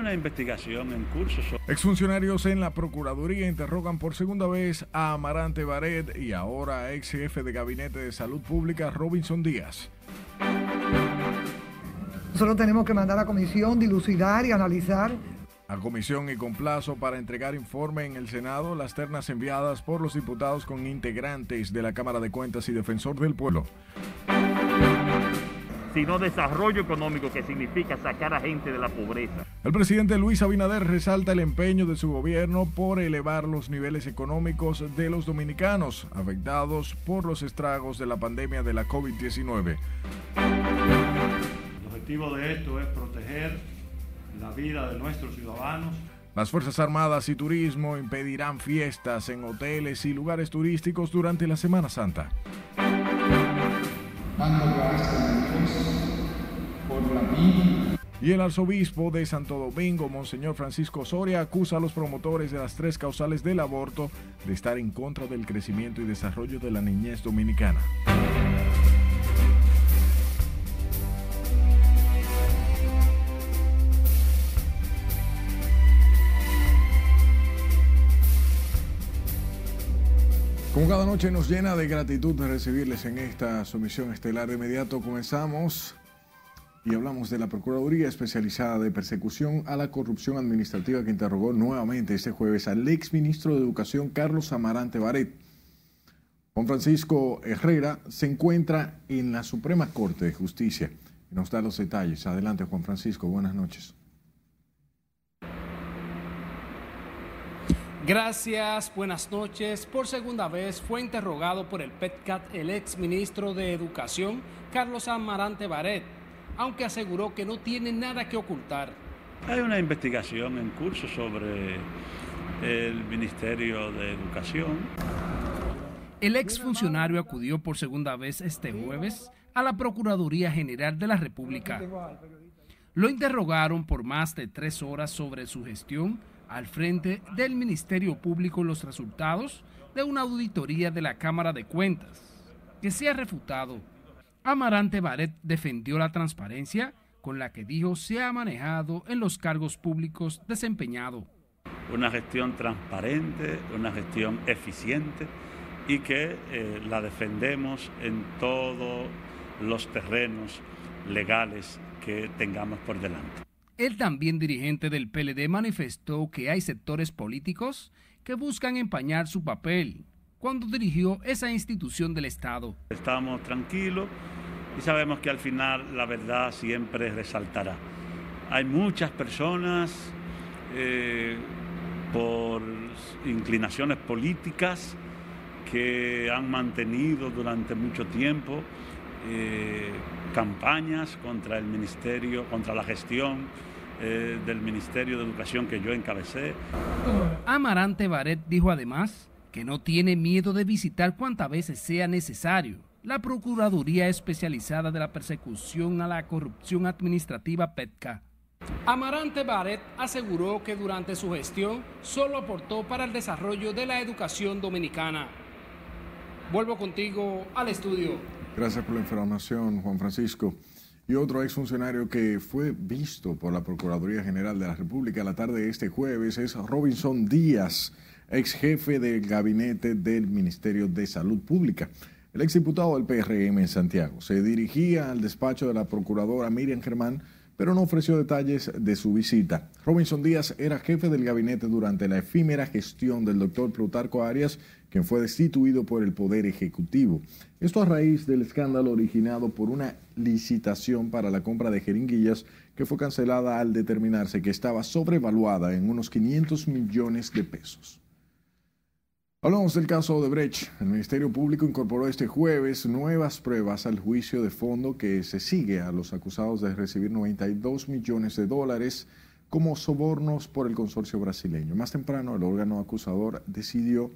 una investigación en curso. Exfuncionarios en la Procuraduría interrogan por segunda vez a Amarante Baret y ahora ex jefe de Gabinete de Salud Pública Robinson Díaz. Nosotros tenemos que mandar a la comisión, dilucidar y analizar a comisión y con plazo para entregar informe en el Senado las ternas enviadas por los diputados con integrantes de la Cámara de Cuentas y Defensor del Pueblo. Sino desarrollo económico que significa sacar a gente de la pobreza. El presidente Luis Abinader resalta el empeño de su gobierno por elevar los niveles económicos de los dominicanos afectados por los estragos de la pandemia de la COVID-19. El objetivo de esto es proteger la vida de nuestros ciudadanos. Las Fuerzas Armadas y Turismo impedirán fiestas en hoteles y lugares turísticos durante la Semana Santa. Y el arzobispo de Santo Domingo, Monseñor Francisco Soria, acusa a los promotores de las tres causales del aborto de estar en contra del crecimiento y desarrollo de la niñez dominicana. Como cada noche nos llena de gratitud de recibirles en esta sumisión estelar. De inmediato comenzamos y hablamos de la Procuraduría Especializada de Persecución a la Corrupción Administrativa que interrogó nuevamente este jueves al ex ministro de Educación Carlos Amarante Baret. Juan Francisco Herrera se encuentra en la Suprema Corte de Justicia nos da los detalles. Adelante Juan Francisco, buenas noches. Gracias, buenas noches. Por segunda vez fue interrogado por el PETCAT el ex ministro de Educación, Carlos Amarante Baret, aunque aseguró que no tiene nada que ocultar. Hay una investigación en curso sobre el Ministerio de Educación. El ex funcionario acudió por segunda vez este jueves a la Procuraduría General de la República. Lo interrogaron por más de tres horas sobre su gestión al frente del Ministerio Público los resultados de una auditoría de la Cámara de Cuentas, que se ha refutado. Amarante Baret defendió la transparencia con la que dijo se ha manejado en los cargos públicos desempeñado. Una gestión transparente, una gestión eficiente y que eh, la defendemos en todos los terrenos legales que tengamos por delante. El también dirigente del PLD manifestó que hay sectores políticos que buscan empañar su papel cuando dirigió esa institución del Estado. Estamos tranquilos y sabemos que al final la verdad siempre resaltará. Hay muchas personas eh, por inclinaciones políticas que han mantenido durante mucho tiempo eh, campañas contra el ministerio, contra la gestión eh, del Ministerio de Educación que yo encabecé. Amarante Baret dijo además que no tiene miedo de visitar cuantas veces sea necesario la Procuraduría Especializada de la Persecución a la Corrupción Administrativa PETCA. Amarante Baret aseguró que durante su gestión solo aportó para el desarrollo de la educación dominicana. Vuelvo contigo al estudio. Gracias por la información, Juan Francisco. Y otro exfuncionario que fue visto por la Procuraduría General de la República la tarde de este jueves es Robinson Díaz, ex jefe del gabinete del Ministerio de Salud Pública. El exdiputado del PRM en Santiago se dirigía al despacho de la procuradora Miriam Germán pero no ofreció detalles de su visita. Robinson Díaz era jefe del gabinete durante la efímera gestión del doctor Plutarco Arias, quien fue destituido por el Poder Ejecutivo. Esto a raíz del escándalo originado por una licitación para la compra de jeringuillas que fue cancelada al determinarse que estaba sobrevaluada en unos 500 millones de pesos. Hablamos del caso de Brecht. El Ministerio Público incorporó este jueves nuevas pruebas al juicio de fondo que se sigue a los acusados de recibir 92 millones de dólares como sobornos por el consorcio brasileño. Más temprano, el órgano acusador decidió,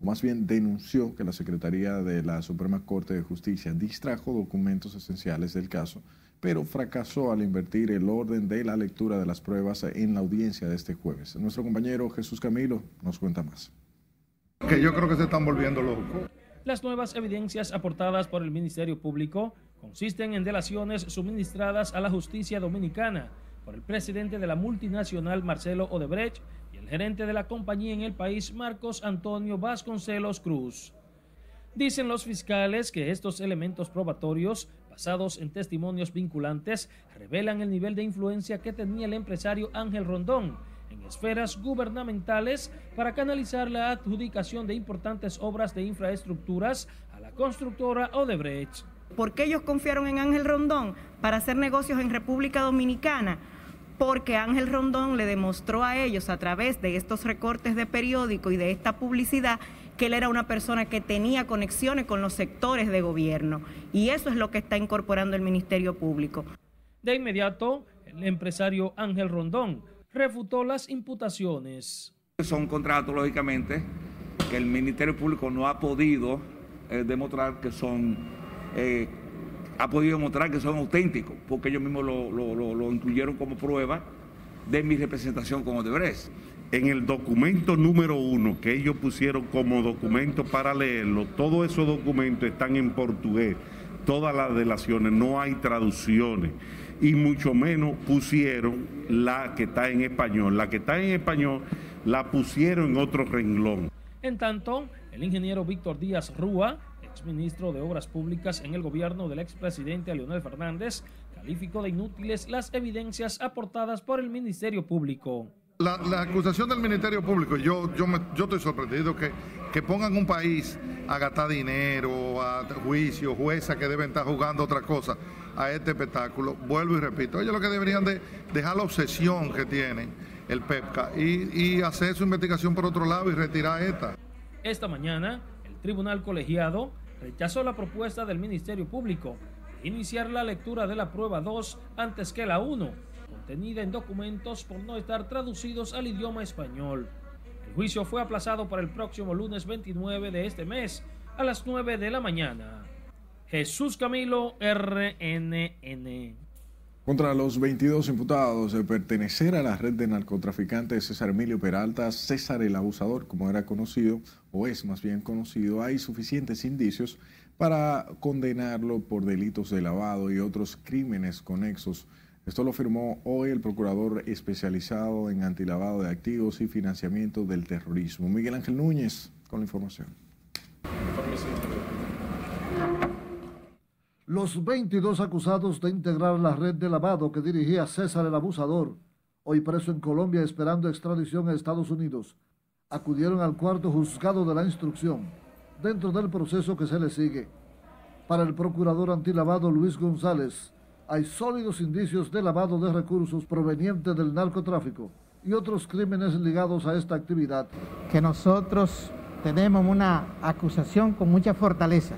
o más bien denunció, que la Secretaría de la Suprema Corte de Justicia distrajo documentos esenciales del caso, pero fracasó al invertir el orden de la lectura de las pruebas en la audiencia de este jueves. Nuestro compañero Jesús Camilo nos cuenta más que yo creo que se están volviendo locos. Las nuevas evidencias aportadas por el Ministerio Público consisten en delaciones suministradas a la justicia dominicana por el presidente de la multinacional Marcelo Odebrecht y el gerente de la compañía en el país Marcos Antonio Vasconcelos Cruz. Dicen los fiscales que estos elementos probatorios, basados en testimonios vinculantes, revelan el nivel de influencia que tenía el empresario Ángel Rondón en esferas gubernamentales para canalizar la adjudicación de importantes obras de infraestructuras a la constructora Odebrecht. ¿Por qué ellos confiaron en Ángel Rondón para hacer negocios en República Dominicana? Porque Ángel Rondón le demostró a ellos a través de estos recortes de periódico y de esta publicidad que él era una persona que tenía conexiones con los sectores de gobierno. Y eso es lo que está incorporando el Ministerio Público. De inmediato, el empresario Ángel Rondón refutó las imputaciones. Son contratos, lógicamente, que el Ministerio Público no ha podido eh, demostrar que son, eh, ha podido demostrar que son auténticos, porque ellos mismos lo, lo, lo, lo incluyeron como prueba de mi representación como Odebrecht. En el documento número uno que ellos pusieron como documento para leerlo, todos esos documentos están en portugués, todas las delaciones, no hay traducciones y mucho menos pusieron la que está en español. La que está en español la pusieron en otro renglón. En tanto, el ingeniero Víctor Díaz Rúa, exministro de Obras Públicas en el gobierno del expresidente Leonel Fernández, calificó de inútiles las evidencias aportadas por el Ministerio Público. La, la, acusación del Ministerio Público, yo, yo, me, yo estoy sorprendido que, que, pongan un país a gastar dinero, a juicio, jueza que deben estar jugando otra cosa a este espectáculo. Vuelvo y repito, ellos lo que deberían de dejar la obsesión que tienen el PEPCA y, y hacer su investigación por otro lado y retirar esta. Esta mañana, el Tribunal Colegiado rechazó la propuesta del Ministerio Público de iniciar la lectura de la prueba 2 antes que la 1 contenida en documentos por no estar traducidos al idioma español. El juicio fue aplazado para el próximo lunes 29 de este mes a las 9 de la mañana. Jesús Camilo RNN. Contra los 22 imputados de pertenecer a la red de narcotraficantes César Emilio Peralta, César el Abusador, como era conocido, o es más bien conocido, hay suficientes indicios para condenarlo por delitos de lavado y otros crímenes conexos esto lo firmó hoy el procurador especializado en antilavado de activos y financiamiento del terrorismo, Miguel Ángel Núñez, con la información. Los 22 acusados de integrar la red de lavado que dirigía César el Abusador, hoy preso en Colombia esperando extradición a Estados Unidos, acudieron al cuarto juzgado de la instrucción dentro del proceso que se le sigue. Para el procurador antilavado Luis González, hay sólidos indicios de lavado de recursos provenientes del narcotráfico y otros crímenes ligados a esta actividad. Que nosotros tenemos una acusación con mucha fortaleza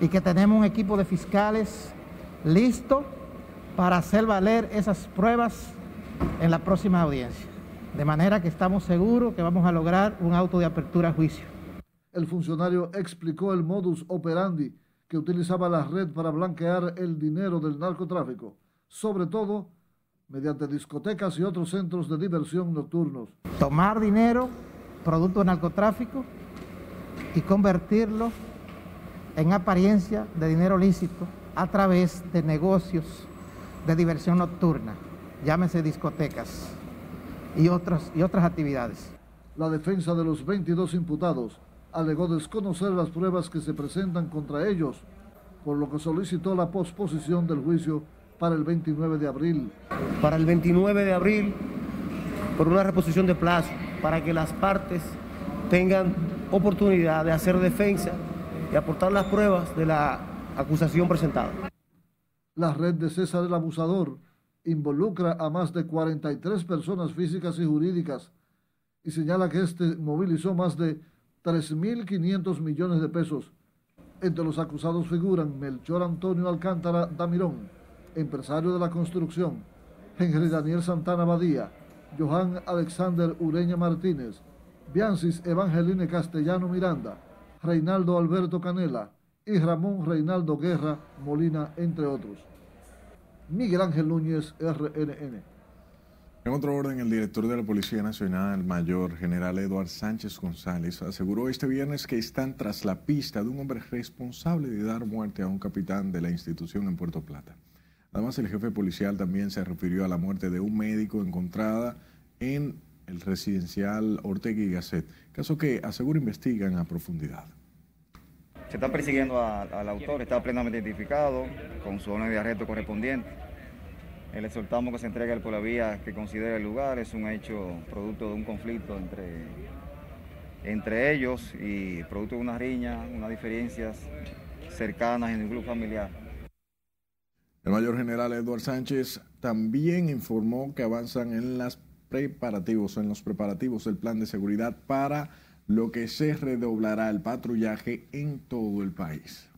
y que tenemos un equipo de fiscales listo para hacer valer esas pruebas en la próxima audiencia. De manera que estamos seguros que vamos a lograr un auto de apertura a juicio. El funcionario explicó el modus operandi que utilizaba la red para blanquear el dinero del narcotráfico, sobre todo mediante discotecas y otros centros de diversión nocturnos. Tomar dinero, producto del narcotráfico, y convertirlo en apariencia de dinero lícito a través de negocios de diversión nocturna, llámese discotecas y otras, y otras actividades. La defensa de los 22 imputados alegó desconocer las pruebas que se presentan contra ellos, por lo que solicitó la posposición del juicio para el 29 de abril. Para el 29 de abril, por una reposición de plazo, para que las partes tengan oportunidad de hacer defensa y aportar las pruebas de la acusación presentada. La red de César el Abusador involucra a más de 43 personas físicas y jurídicas y señala que este movilizó más de 3.500 millones de pesos. Entre los acusados figuran Melchor Antonio Alcántara Damirón, empresario de la construcción, Henry Daniel Santana Badía, Johan Alexander Ureña Martínez, Biancis Evangeline Castellano Miranda, Reinaldo Alberto Canela y Ramón Reinaldo Guerra Molina, entre otros. Miguel Ángel Núñez, RNN. En otro orden, el director de la Policía Nacional, mayor general Eduard Sánchez González, aseguró este viernes que están tras la pista de un hombre responsable de dar muerte a un capitán de la institución en Puerto Plata. Además, el jefe policial también se refirió a la muerte de un médico encontrada en el residencial Ortega y Gasset, caso que asegura investigan a profundidad. Se está persiguiendo al autor, está plenamente identificado con su orden de arresto correspondiente. Le exhortamos que se entregue por la vía que considere el lugar. Es un hecho producto de un conflicto entre, entre ellos y producto de una riña, unas diferencias cercanas en el grupo familiar. El mayor general Eduardo Sánchez también informó que avanzan en los preparativos, en los preparativos del plan de seguridad para lo que se redoblará el patrullaje en todo el país.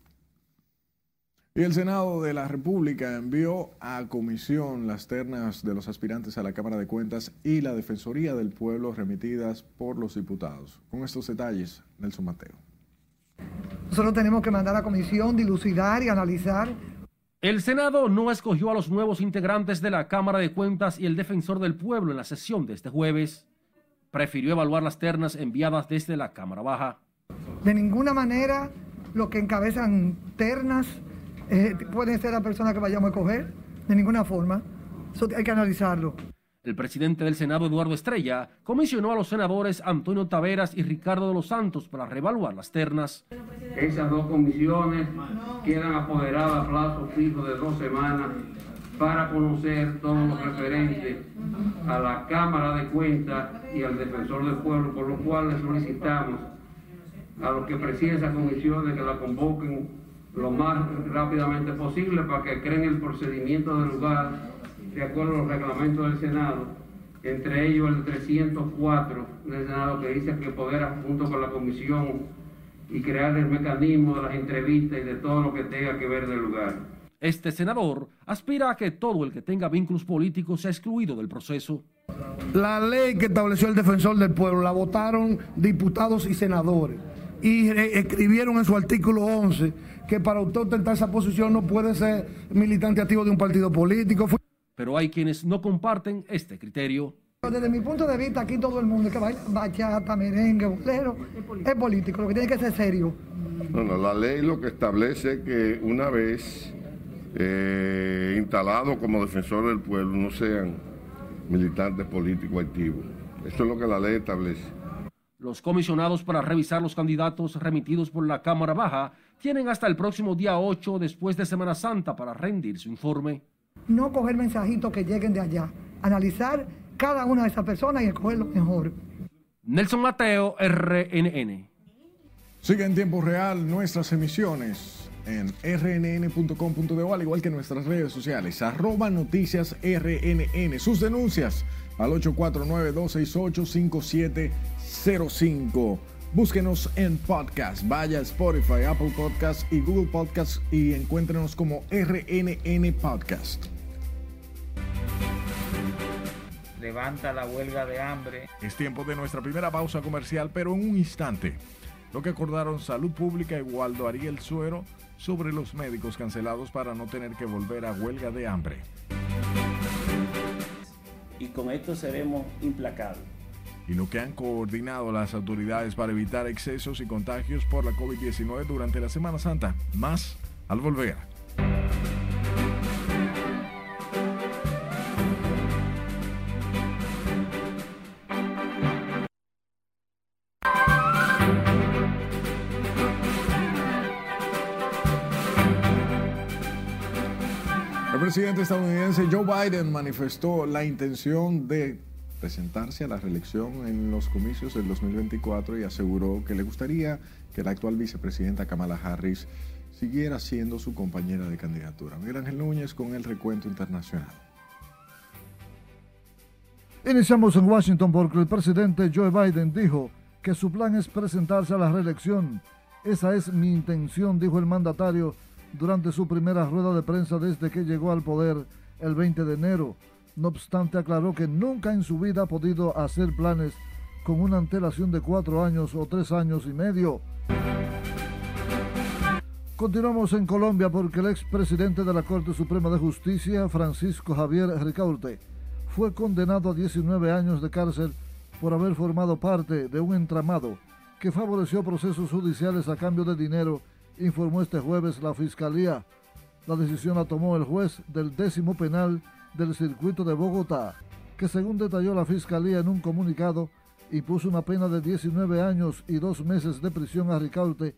Y el Senado de la República envió a comisión las ternas de los aspirantes a la Cámara de Cuentas y la Defensoría del Pueblo remitidas por los diputados. Con estos detalles, Nelson Mateo. Nosotros tenemos que mandar a comisión, dilucidar y analizar. El Senado no escogió a los nuevos integrantes de la Cámara de Cuentas y el Defensor del Pueblo en la sesión de este jueves. Prefirió evaluar las ternas enviadas desde la Cámara Baja. De ninguna manera los que encabezan ternas eh, pueden ser la persona que vayamos a escoger, de ninguna forma. Eso hay que analizarlo. El presidente del Senado, Eduardo Estrella, comisionó a los senadores Antonio Taveras y Ricardo de los Santos para reevaluar las ternas. Esas dos comisiones quedan apoderadas a plazo fijo de dos semanas para conocer todo lo referente a la Cámara de Cuentas y al Defensor del Pueblo, por lo cual le solicitamos a los que presiden esas comisiones que la convoquen lo más rápidamente posible para que creen el procedimiento del lugar de acuerdo a los reglamentos del Senado, entre ellos el 304 del Senado que dice que poder junto con la comisión y crear el mecanismo de las entrevistas y de todo lo que tenga que ver del lugar. Este senador aspira a que todo el que tenga vínculos políticos sea excluido del proceso. La ley que estableció el defensor del pueblo la votaron diputados y senadores y escribieron en su artículo 11 que para usted ostentar esa posición no puede ser militante activo de un partido político. Pero hay quienes no comparten este criterio. Desde mi punto de vista, aquí todo el mundo que baila bachata, merengue, bolero, es político, lo que tiene que ser serio. No, no, la ley lo que establece que una vez eh, instalado como defensor del pueblo no sean militantes políticos activos. Eso es lo que la ley establece. Los comisionados para revisar los candidatos remitidos por la Cámara Baja tienen hasta el próximo día 8 después de Semana Santa para rendir su informe. No coger mensajitos que lleguen de allá, analizar cada una de esas personas y escoger lo mejor. Nelson Mateo, RNN. Sigue en tiempo real nuestras emisiones en rnn.com.de, al igual que nuestras redes sociales, arroba noticias rnn. Sus denuncias al 849-268-5705. Búsquenos en podcast, vaya a Spotify, Apple Podcast y Google Podcast y encuéntrenos como RNN Podcast. Levanta la huelga de hambre. Es tiempo de nuestra primera pausa comercial, pero en un instante. Lo que acordaron Salud Pública y Waldo Ariel Suero sobre los médicos cancelados para no tener que volver a huelga de hambre. Y con esto seremos implacables y lo que han coordinado las autoridades para evitar excesos y contagios por la COVID-19 durante la Semana Santa. Más al volver. El presidente estadounidense Joe Biden manifestó la intención de presentarse a la reelección en los comicios del 2024 y aseguró que le gustaría que la actual vicepresidenta Kamala Harris siguiera siendo su compañera de candidatura. Miguel Ángel Núñez con el recuento internacional. Iniciamos en Washington porque el presidente Joe Biden dijo que su plan es presentarse a la reelección. Esa es mi intención, dijo el mandatario durante su primera rueda de prensa desde que llegó al poder el 20 de enero. No obstante, aclaró que nunca en su vida ha podido hacer planes con una antelación de cuatro años o tres años y medio. Continuamos en Colombia porque el expresidente de la Corte Suprema de Justicia, Francisco Javier Ricaurte, fue condenado a 19 años de cárcel por haber formado parte de un entramado que favoreció procesos judiciales a cambio de dinero, informó este jueves la Fiscalía. La decisión la tomó el juez del décimo penal del circuito de Bogotá, que según detalló la Fiscalía en un comunicado, impuso una pena de 19 años y dos meses de prisión a Ricaute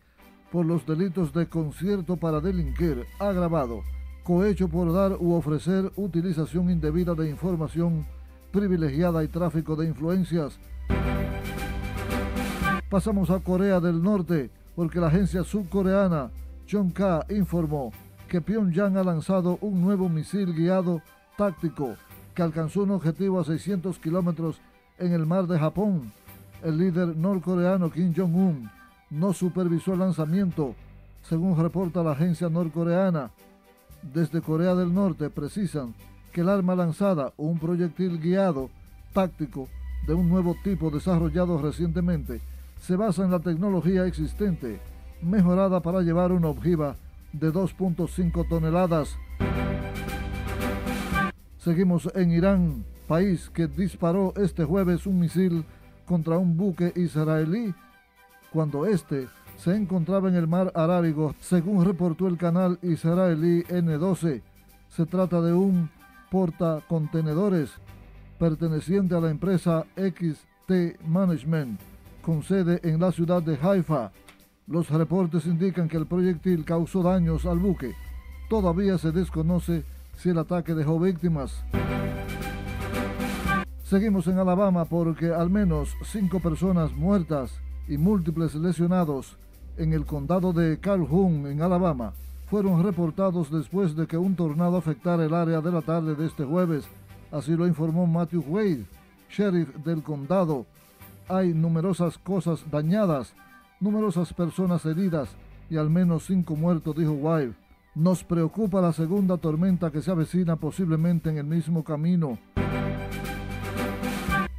por los delitos de concierto para delinquir agravado, cohecho por dar u ofrecer utilización indebida de información privilegiada y tráfico de influencias. Pasamos a Corea del Norte, porque la agencia subcoreana Chonka informó que Pyongyang ha lanzado un nuevo misil guiado táctico que alcanzó un objetivo a 600 kilómetros en el mar de Japón. El líder norcoreano Kim Jong-un no supervisó el lanzamiento, según reporta la agencia norcoreana. Desde Corea del Norte precisan que el arma lanzada, un proyectil guiado táctico de un nuevo tipo desarrollado recientemente, se basa en la tecnología existente, mejorada para llevar una ojiva de 2.5 toneladas. Seguimos en Irán, país que disparó este jueves un misil contra un buque israelí cuando éste se encontraba en el mar Arábigo, según reportó el canal israelí N12. Se trata de un portacontenedores perteneciente a la empresa XT Management, con sede en la ciudad de Haifa. Los reportes indican que el proyectil causó daños al buque. Todavía se desconoce si el ataque dejó víctimas. Seguimos en Alabama porque al menos cinco personas muertas y múltiples lesionados en el condado de Calhoun, en Alabama, fueron reportados después de que un tornado afectara el área de la tarde de este jueves. Así lo informó Matthew Wade, sheriff del condado. Hay numerosas cosas dañadas, numerosas personas heridas y al menos cinco muertos, dijo Wade. Nos preocupa la segunda tormenta que se avecina posiblemente en el mismo camino.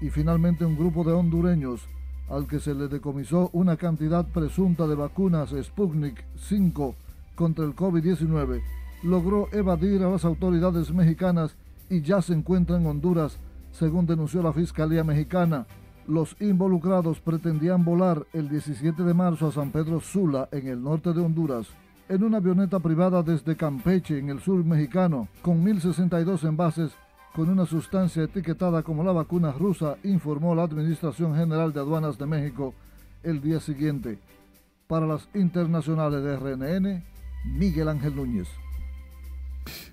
Y finalmente un grupo de hondureños al que se le decomisó una cantidad presunta de vacunas Sputnik 5 contra el COVID-19, logró evadir a las autoridades mexicanas y ya se encuentra en Honduras, según denunció la Fiscalía Mexicana. Los involucrados pretendían volar el 17 de marzo a San Pedro Sula, en el norte de Honduras, en una avioneta privada desde Campeche, en el sur mexicano, con 1.062 envases con una sustancia etiquetada como la vacuna rusa, informó la Administración General de Aduanas de México el día siguiente. Para las internacionales de RNN, Miguel Ángel Núñez.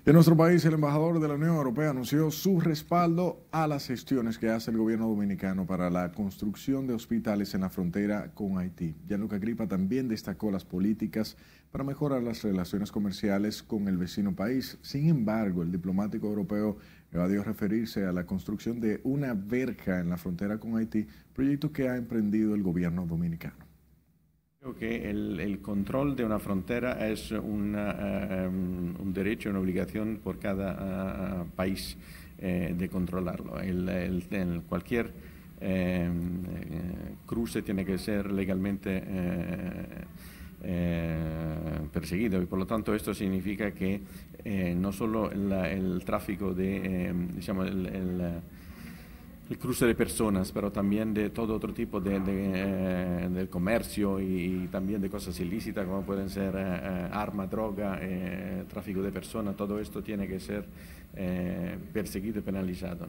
En nuestro país, el embajador de la Unión Europea anunció su respaldo a las gestiones que hace el gobierno dominicano para la construcción de hospitales en la frontera con Haití. Gianluca Gripa también destacó las políticas para mejorar las relaciones comerciales con el vecino país. Sin embargo, el diplomático europeo evadió referirse a la construcción de una verja en la frontera con Haití, proyecto que ha emprendido el gobierno dominicano. Que el, control de una frontera es una, um, un derecho, una obligación por cada uh, país eh, de controlarlo. El, cualquier eh, cruce tiene que ser legalmente eh, eh, perseguido y por lo tanto esto significa que eh, no solo el tráfico de, eh, digamos, el, el, cruce de personas, pero también de todo otro tipo de, del comercio y, también de cosas ilícitas como pueden ser arma, droga, tráfico de personas, todo esto tiene que ser perseguido y penalizado.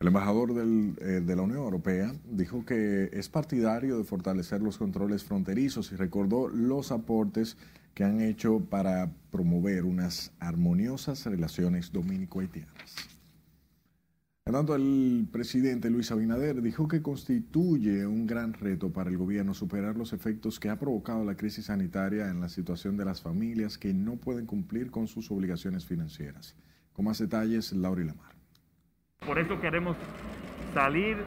El embajador eh, de la Unión Europea dijo que es partidario de fortalecer los controles fronterizos y recordó los aportes que han hecho para promover unas armoniosas relaciones dominico-haitianas. En tanto, el presidente Luis Abinader dijo que constituye un gran reto para el gobierno superar los efectos que ha provocado la crisis sanitaria en la situación de las familias que no pueden cumplir con sus obligaciones financieras. Con más detalles, Laura Lamar. Por eso queremos salir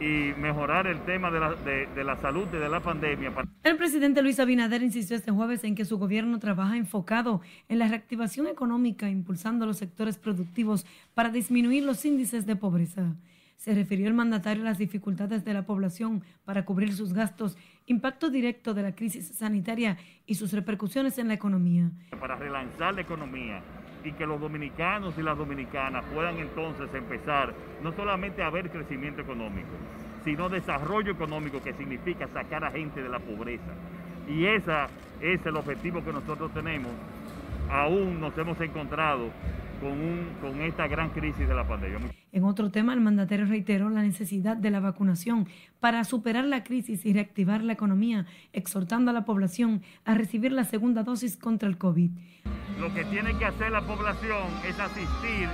y mejorar el tema de la, de, la salud de la pandemia. El presidente Luis Abinader insistió este jueves en que su gobierno trabaja enfocado en la reactivación económica, impulsando los sectores productivos para disminuir los índices de pobreza. Se refirió el mandatario a las dificultades de la población para cubrir sus gastos, impacto directo de la crisis sanitaria y sus repercusiones en la economía. Para relanzar la economía, y que los dominicanos y las dominicanas puedan entonces empezar no solamente a ver crecimiento económico, sino desarrollo económico que significa sacar a gente de la pobreza. Y ese es el objetivo que nosotros tenemos aún nos hemos encontrado con, un, con esta gran crisis de la pandemia. En otro tema, el mandatario reiteró la necesidad de la vacunación para superar la crisis y reactivar la economía, exhortando a la población a recibir la segunda dosis contra el COVID. Lo que tiene que hacer la población es asistir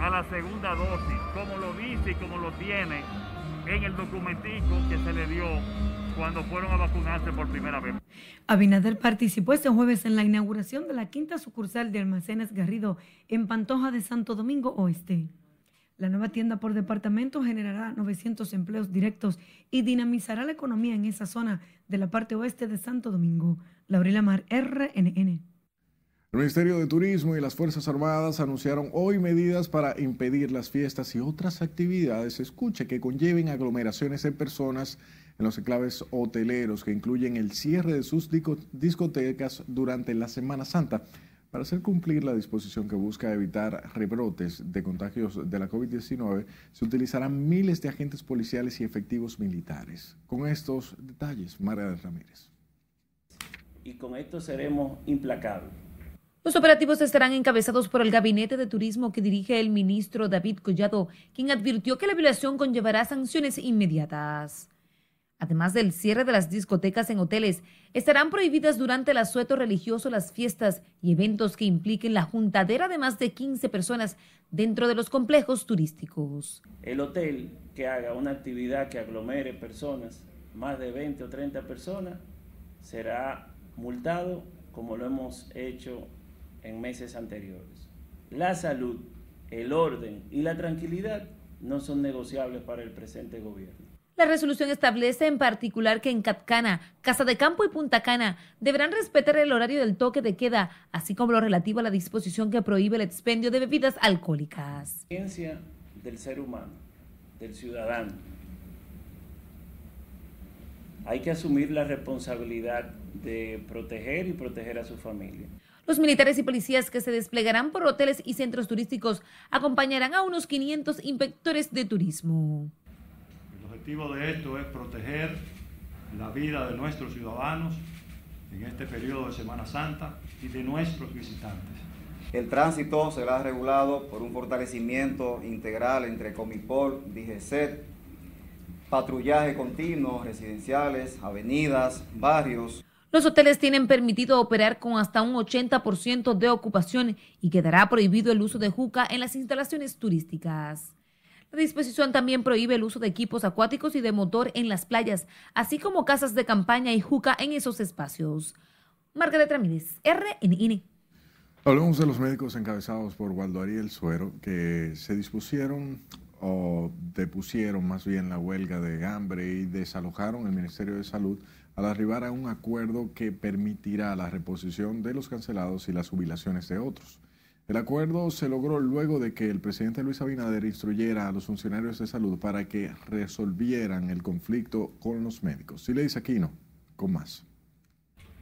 a la segunda dosis, como lo dice y como lo tiene en el documentico que se le dio cuando fueron a vacunarse por primera vez. Abinader participó este jueves en la inauguración de la quinta sucursal de Almacenes Garrido en Pantoja de Santo Domingo Oeste. La nueva tienda por departamento generará 900 empleos directos y dinamizará la economía en esa zona de la parte oeste de Santo Domingo. Laurila Mar, RNN. El Ministerio de Turismo y las Fuerzas Armadas anunciaron hoy medidas para impedir las fiestas y otras actividades, escuche, que conlleven aglomeraciones de personas en los enclaves hoteleros, que incluyen el cierre de sus discotecas durante la Semana Santa. Para hacer cumplir la disposición que busca evitar rebrotes de contagios de la COVID-19, se utilizarán miles de agentes policiales y efectivos militares. Con estos detalles, María Ramírez. Y con esto seremos implacables los operativos estarán encabezados por el Gabinete de Turismo que dirige el ministro David Collado, quien advirtió que la violación conllevará sanciones inmediatas. Además del cierre de las discotecas en hoteles, estarán prohibidas durante el asueto religioso las fiestas y eventos que impliquen la juntadera de más de 15 personas dentro de los complejos turísticos. El hotel que haga una actividad que aglomere personas, más de 20 o 30 personas, será multado como lo hemos hecho en meses anteriores. La salud, el orden y la tranquilidad no son negociables para el presente gobierno. La resolución establece en particular que en Catcana, Casa de Campo y Punta Cana deberán respetar el horario del toque de queda, así como lo relativo a la disposición que prohíbe el expendio de bebidas alcohólicas. Ciencia del ser humano, del ciudadano. Hay que asumir la responsabilidad de proteger y proteger a su familia. Los militares y policías que se desplegarán por hoteles y centros turísticos acompañarán a unos 500 inspectores de turismo. El objetivo de esto es proteger la vida de nuestros ciudadanos en este periodo de Semana Santa y de nuestros visitantes. El tránsito será regulado por un fortalecimiento integral entre Comipol, DGCET, patrullaje continuo, residenciales, avenidas, barrios. Los hoteles tienen permitido operar con hasta un 80% de ocupación y quedará prohibido el uso de juca en las instalaciones turísticas. La disposición también prohíbe el uso de equipos acuáticos y de motor en las playas, así como casas de campaña y juca en esos espacios. Margaret Ramírez, RNN. Hablamos de los médicos encabezados por Waldo Ariel Suero que se dispusieron o depusieron más bien la huelga de hambre y desalojaron el Ministerio de Salud al arribar a un acuerdo que permitirá la reposición de los cancelados y las jubilaciones de otros. El acuerdo se logró luego de que el presidente Luis Abinader instruyera a los funcionarios de salud para que resolvieran el conflicto con los médicos. Si le dice aquí no, con más.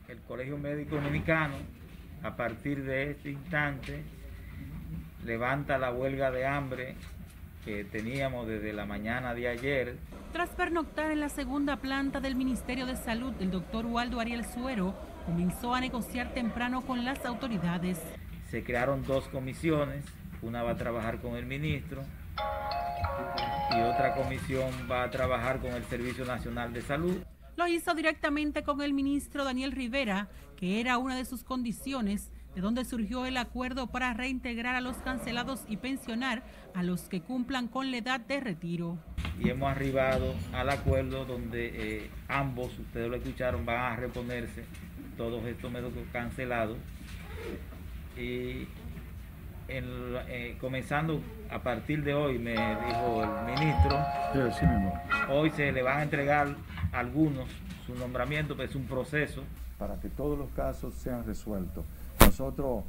El Colegio Médico Dominicano, a partir de este instante, levanta la huelga de hambre que teníamos desde la mañana de ayer. Tras pernoctar en la segunda planta del Ministerio de Salud, el doctor Waldo Ariel Suero comenzó a negociar temprano con las autoridades. Se crearon dos comisiones, una va a trabajar con el ministro y otra comisión va a trabajar con el Servicio Nacional de Salud. Lo hizo directamente con el ministro Daniel Rivera, que era una de sus condiciones de donde surgió el acuerdo para reintegrar a los cancelados y pensionar a los que cumplan con la edad de retiro. Y hemos arribado al acuerdo donde eh, ambos, ustedes lo escucharon, van a reponerse todos estos médicos cancelados. Y eh, comenzando a partir de hoy, me dijo el ministro, hoy se le van a entregar algunos su nombramiento, pero es un proceso. Para que todos los casos sean resueltos nosotros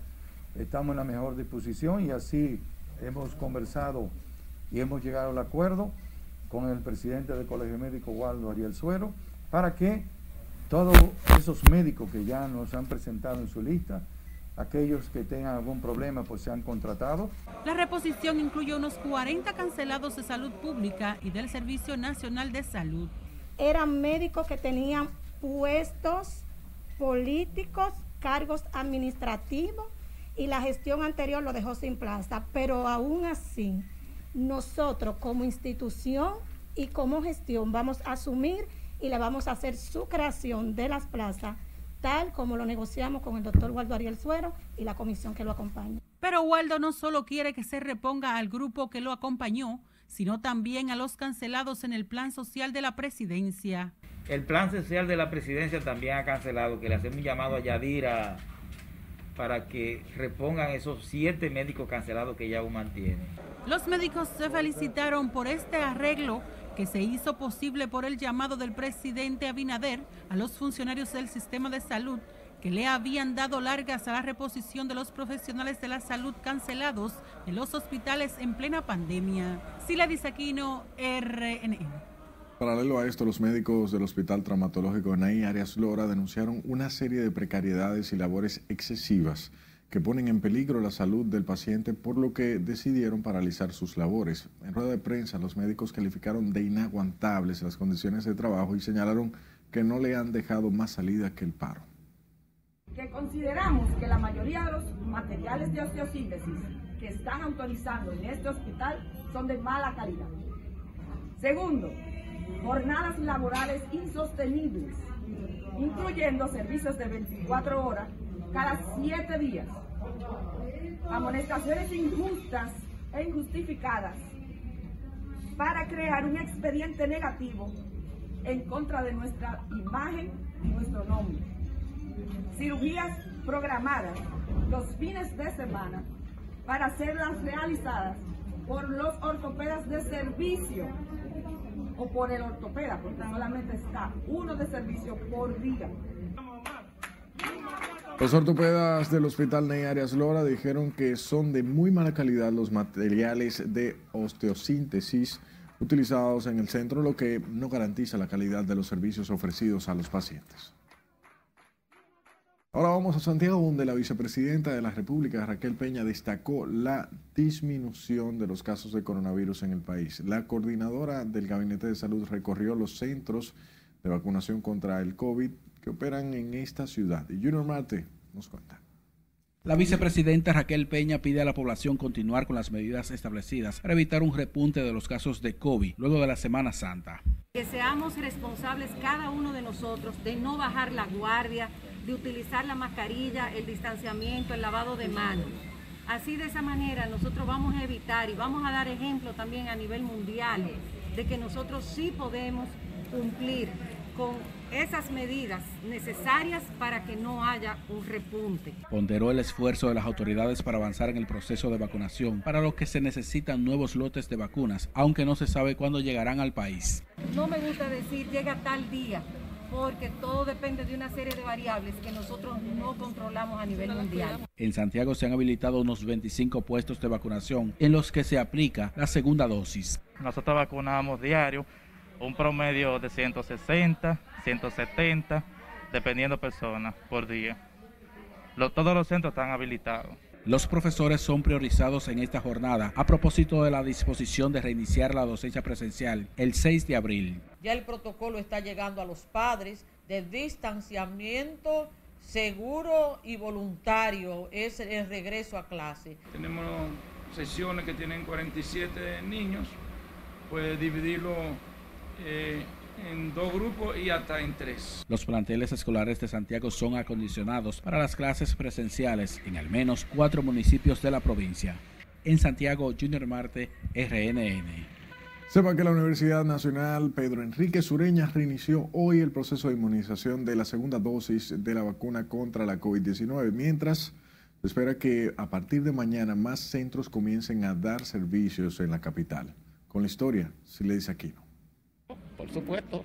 estamos en la mejor disposición y así hemos conversado y hemos llegado al acuerdo con el presidente del Colegio Médico, Waldo Ariel Suero, para que todos esos médicos que ya nos han presentado en su lista, aquellos que tengan algún problema, pues sean contratados. La reposición incluye unos 40 cancelados de salud pública y del Servicio Nacional de Salud. Eran médicos que tenían puestos políticos cargos administrativos y la gestión anterior lo dejó sin plaza, pero aún así nosotros como institución y como gestión vamos a asumir y le vamos a hacer su creación de las plazas tal como lo negociamos con el doctor Waldo Ariel Suero y la comisión que lo acompaña. Pero Waldo no solo quiere que se reponga al grupo que lo acompañó, sino también a los cancelados en el plan social de la presidencia. El plan social de la presidencia también ha cancelado, que le hacemos un llamado a Yadira para que repongan esos siete médicos cancelados que ya aún mantiene. Los médicos se felicitaron por este arreglo que se hizo posible por el llamado del presidente Abinader a los funcionarios del sistema de salud que le habían dado largas a la reposición de los profesionales de la salud cancelados en los hospitales en plena pandemia. Sila Disaquino, RNN. Paralelo a esto, los médicos del Hospital Traumatológico Nay Arias Lora denunciaron una serie de precariedades y labores excesivas que ponen en peligro la salud del paciente, por lo que decidieron paralizar sus labores. En rueda de prensa, los médicos calificaron de inaguantables las condiciones de trabajo y señalaron que no le han dejado más salida que el paro. Que consideramos que la mayoría de los materiales de osteosíntesis que están autorizando en este hospital son de mala calidad. Segundo, jornadas laborales insostenibles, incluyendo servicios de 24 horas cada 7 días, amonestaciones injustas e injustificadas para crear un expediente negativo en contra de nuestra imagen y nuestro nombre. Cirugías programadas los fines de semana para serlas realizadas por los ortopedas de servicio o por el ortopeda, porque solamente está uno de servicio por día. Los ortopedas del Hospital Ney Arias Lora dijeron que son de muy mala calidad los materiales de osteosíntesis utilizados en el centro, lo que no garantiza la calidad de los servicios ofrecidos a los pacientes. Ahora vamos a Santiago, donde la vicepresidenta de la República, Raquel Peña, destacó la disminución de los casos de coronavirus en el país. La coordinadora del Gabinete de Salud recorrió los centros de vacunación contra el COVID que operan en esta ciudad. Y Junior Marte nos cuenta. La vicepresidenta Raquel Peña pide a la población continuar con las medidas establecidas para evitar un repunte de los casos de COVID luego de la Semana Santa. Que seamos responsables cada uno de nosotros de no bajar la guardia, de utilizar la mascarilla, el distanciamiento, el lavado de manos. Así de esa manera nosotros vamos a evitar y vamos a dar ejemplo también a nivel mundial de que nosotros sí podemos cumplir con esas medidas necesarias para que no haya un repunte. Ponderó el esfuerzo de las autoridades para avanzar en el proceso de vacunación, para lo que se necesitan nuevos lotes de vacunas, aunque no se sabe cuándo llegarán al país. No me gusta decir llega tal día, porque todo depende de una serie de variables que nosotros no controlamos a nivel mundial. En Santiago se han habilitado unos 25 puestos de vacunación en los que se aplica la segunda dosis. Nosotros vacunamos diario un promedio de 160, 170, dependiendo personas por día. todos los centros están habilitados. Los profesores son priorizados en esta jornada a propósito de la disposición de reiniciar la docencia presencial el 6 de abril. Ya el protocolo está llegando a los padres de distanciamiento seguro y voluntario es el regreso a clase. Tenemos sesiones que tienen 47 niños, pues dividirlo eh, en dos grupos y hasta en tres. Los planteles escolares de Santiago son acondicionados para las clases presenciales en al menos cuatro municipios de la provincia. En Santiago, Junior Marte, RNN. Sepa que la Universidad Nacional Pedro Enrique Sureña reinició hoy el proceso de inmunización de la segunda dosis de la vacuna contra la COVID-19, mientras se espera que a partir de mañana más centros comiencen a dar servicios en la capital. Con la historia, si le dice Aquino por supuesto.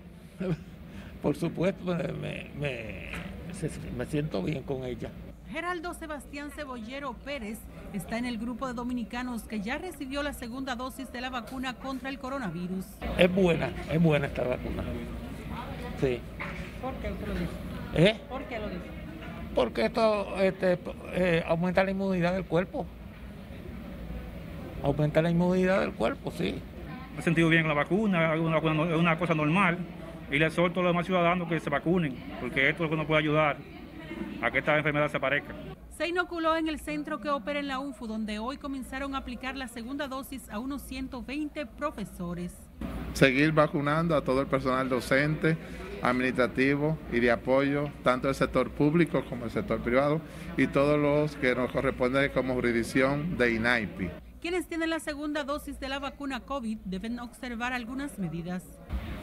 Por supuesto, me, me, siento bien con ella. Geraldo Sebastián Cebollero Pérez está en el grupo de dominicanos que ya recibió la segunda dosis de la vacuna contra el coronavirus. Es buena, es buena esta vacuna. Sí. ¿Por qué usted lo dice? ¿Eh? ¿Por qué lo dice? Porque esto este, eh, aumenta la inmunidad del cuerpo. Aumenta la inmunidad del cuerpo, sí me he sentido bien con la vacuna, es una, cosa normal. Y le exhorto a los demás ciudadanos que se vacunen, porque esto es lo que nos puede ayudar a que esta enfermedad se aparezca. Se inoculó en el centro que opera en la UNFU, donde hoy comenzaron a aplicar la segunda dosis a unos 120 profesores. Seguir vacunando a todo el personal docente, administrativo y de apoyo, tanto del sector público como el sector privado, y todos los que nos corresponden como jurisdicción de INAIPI. Quienes tienen la segunda dosis de la vacuna COVID deben observar algunas medidas.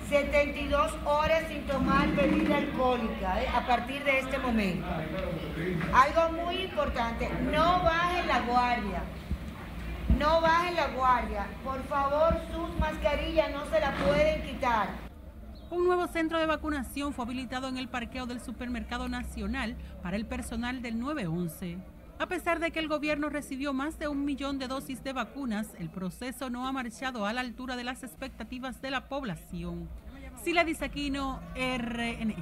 72 horas sin tomar bebida alcohólica ¿eh? a partir de este momento. Algo muy importante, no bajen la guardia. No bajen la guardia. Por favor, sus mascarillas no se la pueden quitar. Un nuevo centro de vacunación fue habilitado en el parqueo del Supermercado Nacional para el personal del 911. A pesar de que el gobierno recibió más de un millón de dosis de vacunas, el proceso no ha marchado a la altura de las expectativas de la población. Sila Disaquino, RNN.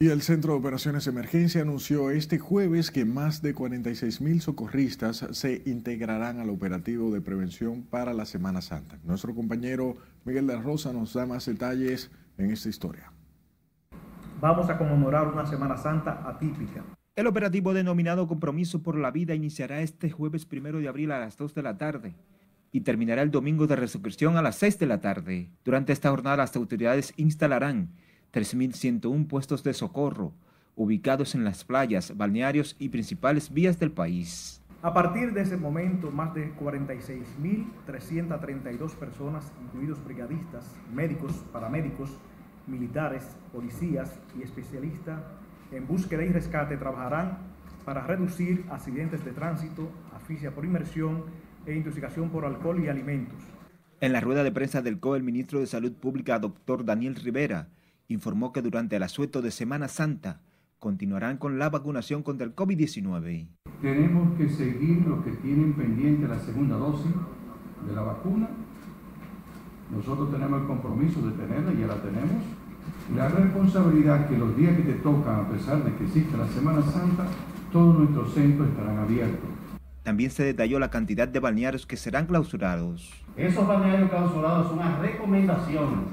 Y el Centro de Operaciones Emergencia anunció este jueves que más de 46 mil socorristas se integrarán al operativo de prevención para la Semana Santa. Nuestro compañero Miguel de la Rosa nos da más detalles en esta historia. Vamos a conmemorar una Semana Santa atípica. El operativo denominado Compromiso por la Vida iniciará este jueves primero de abril a las 2 de la tarde y terminará el domingo de resurrección a las 6 de la tarde. Durante esta jornada las autoridades instalarán 3.101 puestos de socorro ubicados en las playas, balnearios y principales vías del país. A partir de ese momento, más de 46.332 personas, incluidos brigadistas, médicos, paramédicos, militares, policías y especialistas en búsqueda y rescate, trabajarán para reducir accidentes de tránsito, asfixia por inmersión e intoxicación por alcohol y alimentos. En la rueda de prensa del COE, el ministro de Salud Pública, doctor Daniel Rivera, informó que durante el asueto de Semana Santa continuarán con la vacunación contra el COVID-19. Tenemos que seguir los que tienen pendiente la segunda dosis de la vacuna. Nosotros tenemos el compromiso de tenerla, ya la tenemos. La responsabilidad que los días que te tocan, a pesar de que existe la Semana Santa, todos nuestros centros estarán abiertos. También se detalló la cantidad de balnearios que serán clausurados. Esos balnearios clausurados son las recomendaciones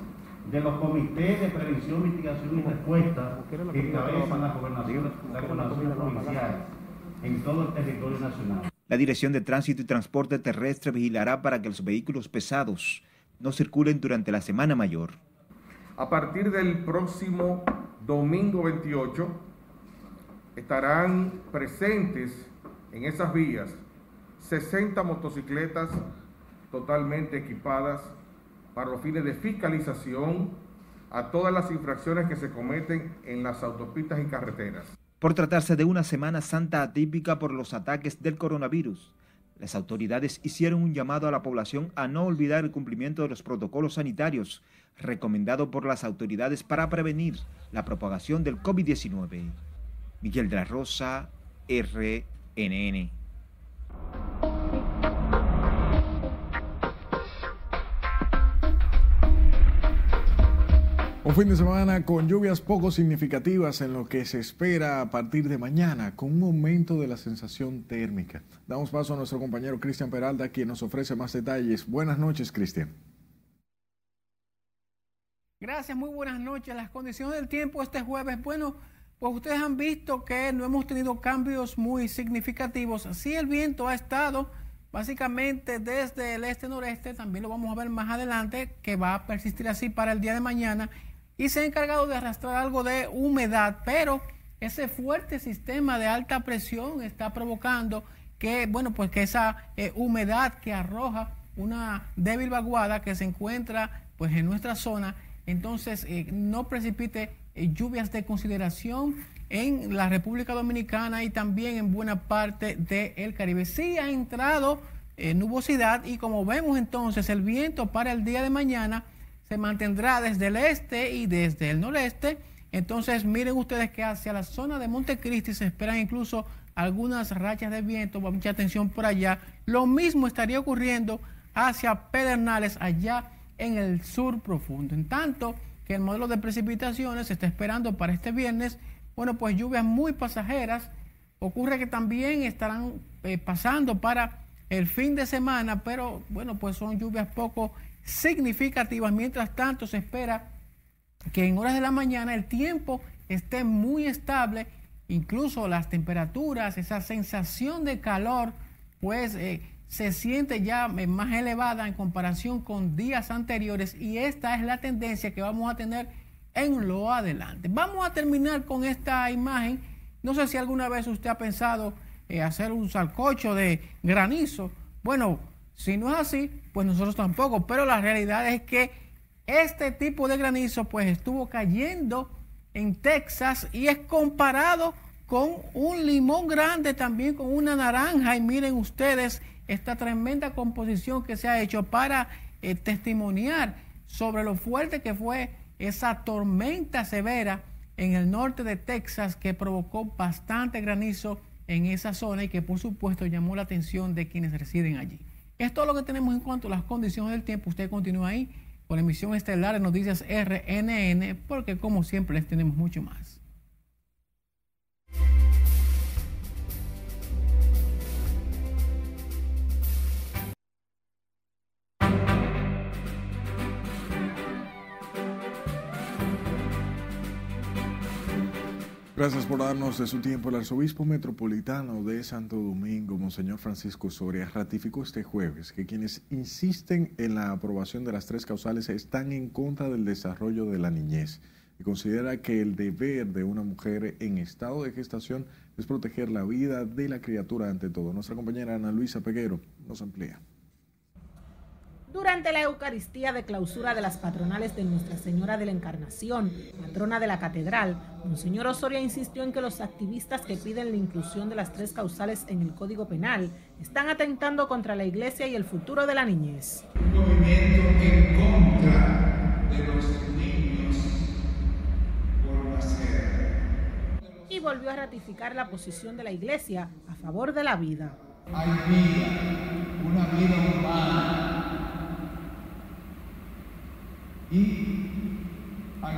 de los comités de prevención, mitigación y respuesta que encabezan las gobernaciones, las gobernaciones provinciales en todo el territorio nacional. La Dirección de Tránsito y Transporte Terrestre vigilará para que los vehículos pesados no circulen durante la Semana Mayor. A partir del próximo domingo 28 estarán presentes en esas vías 60 motocicletas totalmente equipadas para los fines de fiscalización a todas las infracciones que se cometen en las autopistas y carreteras. Por tratarse de una Semana Santa atípica por los ataques del coronavirus, las autoridades hicieron un llamado a la población a no olvidar el cumplimiento de los protocolos sanitarios recomendado por las autoridades para prevenir la propagación del COVID-19. Miguel de la Rosa, RNN. Un fin de semana con lluvias poco significativas en lo que se espera a partir de mañana, con un aumento de la sensación térmica. Damos paso a nuestro compañero Cristian Peralta, quien nos ofrece más detalles. Buenas noches, Cristian. Gracias, muy buenas noches. Las condiciones del tiempo este jueves, bueno, pues ustedes han visto que no hemos tenido cambios muy significativos. Sí, el viento ha estado básicamente desde el este-noreste, también lo vamos a ver más adelante, que va a persistir así para el día de mañana y se ha encargado de arrastrar algo de humedad, pero ese fuerte sistema de alta presión está provocando que, bueno, pues que esa eh, humedad que arroja una débil vaguada que se encuentra pues en nuestra zona, entonces eh, no precipite eh, lluvias de consideración en la República Dominicana y también en buena parte del Caribe. Sí ha entrado nubosidad y como vemos entonces el viento para el día de mañana se mantendrá desde el este y desde el noreste. Entonces, miren ustedes que hacia la zona de Montecristi se esperan incluso algunas rachas de viento, mucha atención por allá. Lo mismo estaría ocurriendo hacia Pedernales, allá en el sur profundo. En tanto que el modelo de precipitaciones se está esperando para este viernes, bueno, pues lluvias muy pasajeras. Ocurre que también estarán eh, pasando para el fin de semana, pero bueno, pues son lluvias poco significativas. Mientras tanto, se espera que en horas de la mañana el tiempo esté muy estable incluso las temperaturas, esa sensación de calor, pues eh, se siente ya más elevada en comparación con días anteriores y esta es la tendencia que vamos a tener en lo adelante. Vamos a terminar con esta imagen. No sé si alguna vez usted ha pensado eh, hacer un salcocho de granizo. Bueno, si no es así, pues nosotros tampoco. Pero la realidad es que este tipo de granizo pues estuvo cayendo en Texas y es comparado con un limón grande, también con una naranja. Y miren ustedes esta tremenda composición que se ha hecho para eh, testimoniar sobre lo fuerte que fue esa tormenta severa en el norte de Texas que provocó bastante granizo en esa zona y que por supuesto llamó la atención de quienes residen allí. Es todo lo que tenemos en cuanto a las condiciones del tiempo. Usted continúa ahí con la emisión estelar de Noticias RNN porque como siempre les tenemos mucho más. Gracias por darnos de su tiempo. El arzobispo metropolitano de Santo Domingo, Monseñor Francisco Soria, ratificó este jueves que quienes insisten en la aprobación de las tres causales están en contra del desarrollo de la niñez y considera que el deber de una mujer en estado de gestación es proteger la vida de la criatura ante todo. Nuestra compañera Ana Luisa Peguero nos amplía. Durante la Eucaristía de clausura de las patronales de Nuestra Señora de la Encarnación, patrona de la Catedral, Monseñor Osoria insistió en que los activistas que piden la inclusión de las tres causales en el Código Penal están atentando contra la Iglesia y el futuro de la niñez. Un movimiento en contra de los niños por nacer. Y volvió a ratificar la posición de la Iglesia a favor de la vida. Hay vida, una vida humana y hay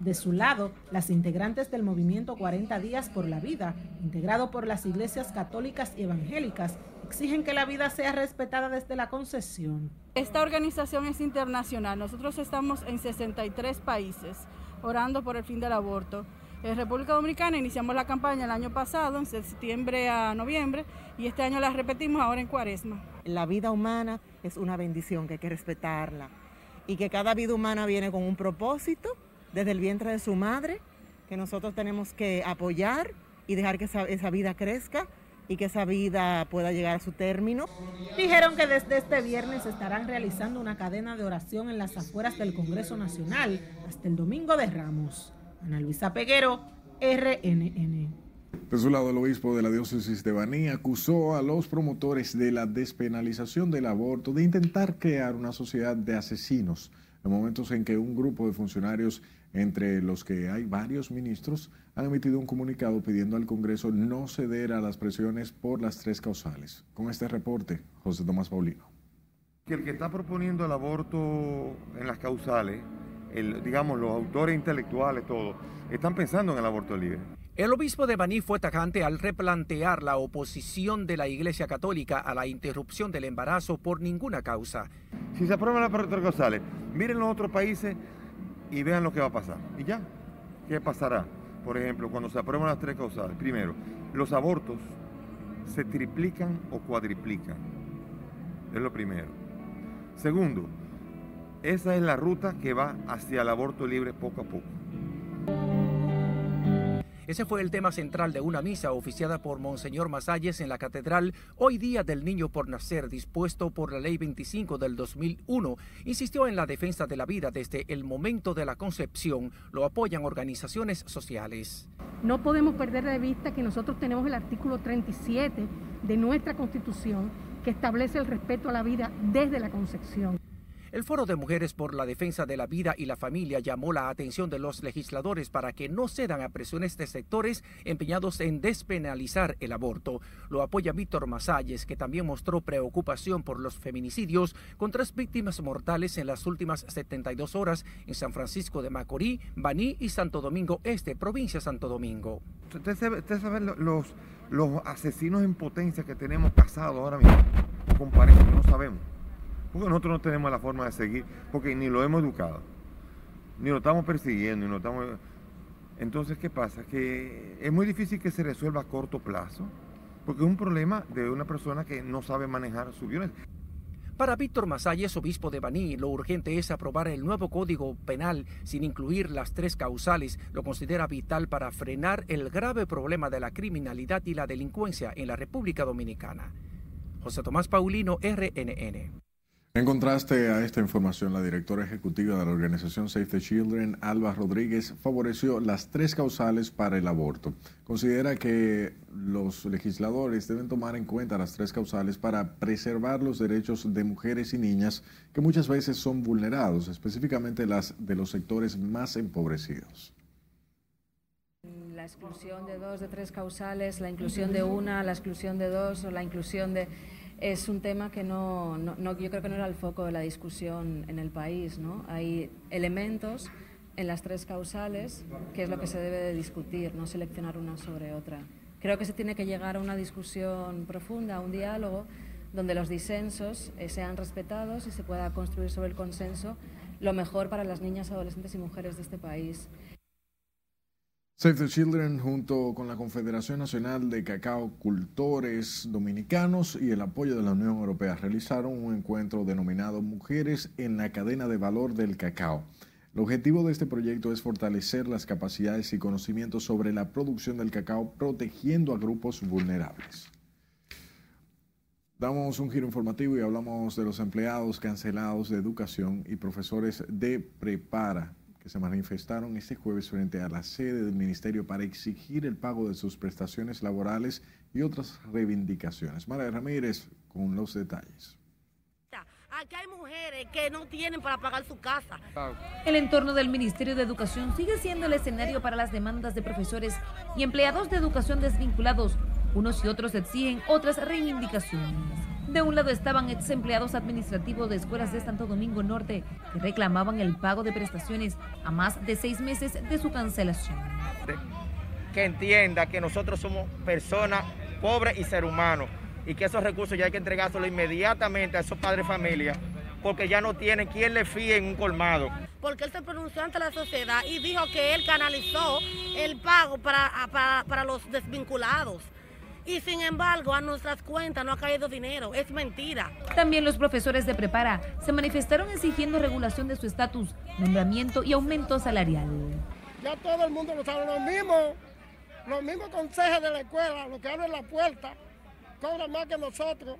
De su lado, las integrantes del movimiento 40 días por la vida, integrado por las iglesias católicas y evangélicas, exigen que la vida sea respetada desde la concesión. Esta organización es internacional. Nosotros estamos en 63 países orando por el fin del aborto. En República Dominicana iniciamos la campaña el año pasado, en septiembre a noviembre, y este año la repetimos ahora en cuaresma. La vida humana es una bendición que hay que respetarla y que cada vida humana viene con un propósito desde el vientre de su madre, que nosotros tenemos que apoyar y dejar que esa, esa vida crezca y que esa vida pueda llegar a su término. Dijeron que desde este viernes estarán realizando una cadena de oración en las afueras del Congreso Nacional hasta el domingo de Ramos. Ana Luisa Peguero, RNN. De su lado, el obispo de la diócesis de Baní acusó a los promotores de la despenalización del aborto de intentar crear una sociedad de asesinos en momentos en que un grupo de funcionarios, entre los que hay varios ministros, han emitido un comunicado pidiendo al Congreso no ceder a las presiones por las tres causales. Con este reporte, José Tomás Paulino. Que el que está proponiendo el aborto en las causales digamos, los autores intelectuales, todos, están pensando en el aborto libre. El obispo de Baní fue tajante al replantear la oposición de la Iglesia Católica a la interrupción del embarazo por ninguna causa. Si se aprueban las tres causales, miren los otros países y vean lo que va a pasar. ¿Y ya? ¿Qué pasará? Por ejemplo, cuando se aprueban las tres causales, primero, los abortos se triplican o cuadriplican. Es lo primero. Segundo, esa es la ruta que va hacia el aborto libre poco a poco. Ese fue el tema central de una misa oficiada por Monseñor Masalles en la Catedral hoy día del Niño por Nacer, dispuesto por la Ley 25 del 2001. Insistió en la defensa de la vida desde el momento de la concepción. Lo apoyan organizaciones sociales. No podemos perder de vista que nosotros tenemos el artículo 37 de nuestra Constitución que establece el respeto a la vida desde la concepción. El Foro de Mujeres por la Defensa de la Vida y la Familia llamó la atención de los legisladores para que no cedan a presiones de sectores empeñados en despenalizar el aborto. Lo apoya Víctor Masalles, que también mostró preocupación por los feminicidios con tres víctimas mortales en las últimas 72 horas en San Francisco de Macorís, Baní y Santo Domingo Este, provincia Santo Domingo. Usted sabe, los, asesinos en potencia que tenemos casados ahora mismo, con parejas no sabemos. Porque nosotros no tenemos la forma de seguir, porque ni lo hemos educado, ni lo estamos persiguiendo, ni lo estamos... Entonces, ¿qué pasa? Que es muy difícil que se resuelva a corto plazo, porque es un problema de una persona que no sabe manejar su violencia. Para Víctor Masalles, obispo de Baní, lo urgente es aprobar el nuevo código penal sin incluir las tres causales. Lo considera vital para frenar el grave problema de la criminalidad y la delincuencia en la República Dominicana. José Tomás Paulino, RNN. En contraste a esta información, la directora ejecutiva de la organización Save the Children, Alba Rodríguez, favoreció las tres causales para el aborto. Considera que los legisladores deben tomar en cuenta las tres causales para preservar los derechos de mujeres y niñas que muchas veces son vulnerados, específicamente las de los sectores más empobrecidos. La exclusión de dos de tres causales, la inclusión de una, la exclusión de dos o la inclusión de es un tema que no, yo creo que no era el foco de la discusión en el país. Hay elementos en las tres causales que es lo que se debe de discutir, no seleccionar una sobre otra. Creo que se tiene que llegar a una discusión profunda, a un diálogo donde los disensos eh, sean respetados y se pueda construir sobre el consenso lo mejor para las niñas, adolescentes y mujeres de este país. Save the Children junto con la Confederación Nacional de Cacao Cultores Dominicanos y el apoyo de la Unión Europea realizaron un encuentro denominado Mujeres en la cadena de valor del cacao. El objetivo de este proyecto es fortalecer las capacidades y conocimientos sobre la producción del cacao protegiendo a grupos vulnerables. Damos un giro informativo y hablamos de los empleados cancelados de educación y profesores de prepara que se manifestaron este jueves frente a la sede del ministerio para exigir el pago de sus prestaciones laborales y otras reivindicaciones. Mara Ramírez con los detalles. Aquí hay mujeres que no tienen para pagar su casa. El entorno del Ministerio de Educación sigue siendo el escenario para las demandas de profesores y empleados de educación desvinculados. Unos y otros exigen otras reivindicaciones. De un lado estaban ex empleados administrativos de escuelas de Santo Domingo Norte que reclamaban el pago de prestaciones a más de seis meses de su cancelación. Que entienda que nosotros somos personas pobres y ser humanos y que esos recursos ya hay que entregárselos inmediatamente a esos padres de familia porque ya no tienen quien le fíe en un colmado. Porque él se pronunció ante la sociedad y dijo que él canalizó el pago para, para, para los desvinculados y sin embargo a nuestras cuentas no ha caído dinero. Es mentira. También los profesores de Prepara se manifestaron exigiendo regulación de su estatus, nombramiento y aumento salarial. Ya todo el mundo lo sabe, los mismos, los mismos consejos de la escuela, los que abren la puerta, cobran más que nosotros.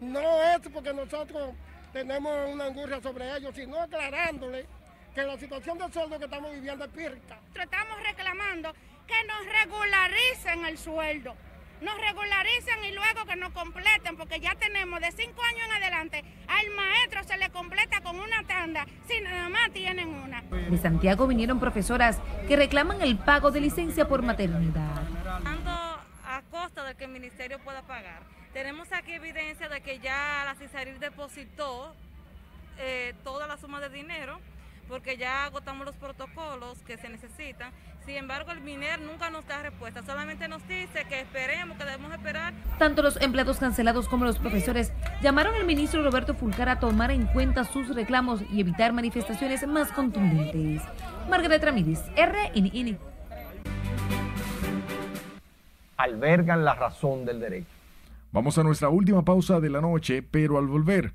No es porque nosotros tenemos una angustia sobre ellos, sino aclarándole que la situación de sueldo que estamos viviendo es pirca. Estamos reclamando que nos regularicen el sueldo nos regularizan y luego que nos completen, porque ya tenemos de cinco años en adelante, al maestro se le completa con una tanda, si nada más tienen una. De Santiago vinieron profesoras que reclaman el pago de licencia por maternidad. A costa de que el ministerio pueda pagar. Tenemos aquí evidencia de que ya la CISARIL depositó eh, toda la suma de dinero porque ya agotamos los protocolos que se necesitan. Sin embargo, el MINER nunca nos da respuesta, solamente nos dice que esperemos, que debemos esperar. Tanto los empleados cancelados como los profesores llamaron al ministro Roberto Fulcar a tomar en cuenta sus reclamos y evitar manifestaciones más contundentes. Margaret Ramírez, RNN. Albergan la razón del derecho. Vamos a nuestra última pausa de la noche, pero al volver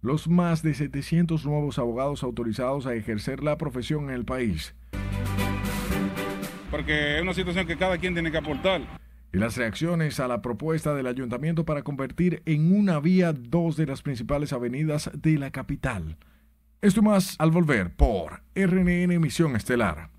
los más de 700 nuevos abogados autorizados a ejercer la profesión en el país. Porque es una situación que cada quien tiene que aportar. Y las reacciones a la propuesta del ayuntamiento para convertir en una vía dos de las principales avenidas de la capital. Esto más al volver por RNN Misión Estelar.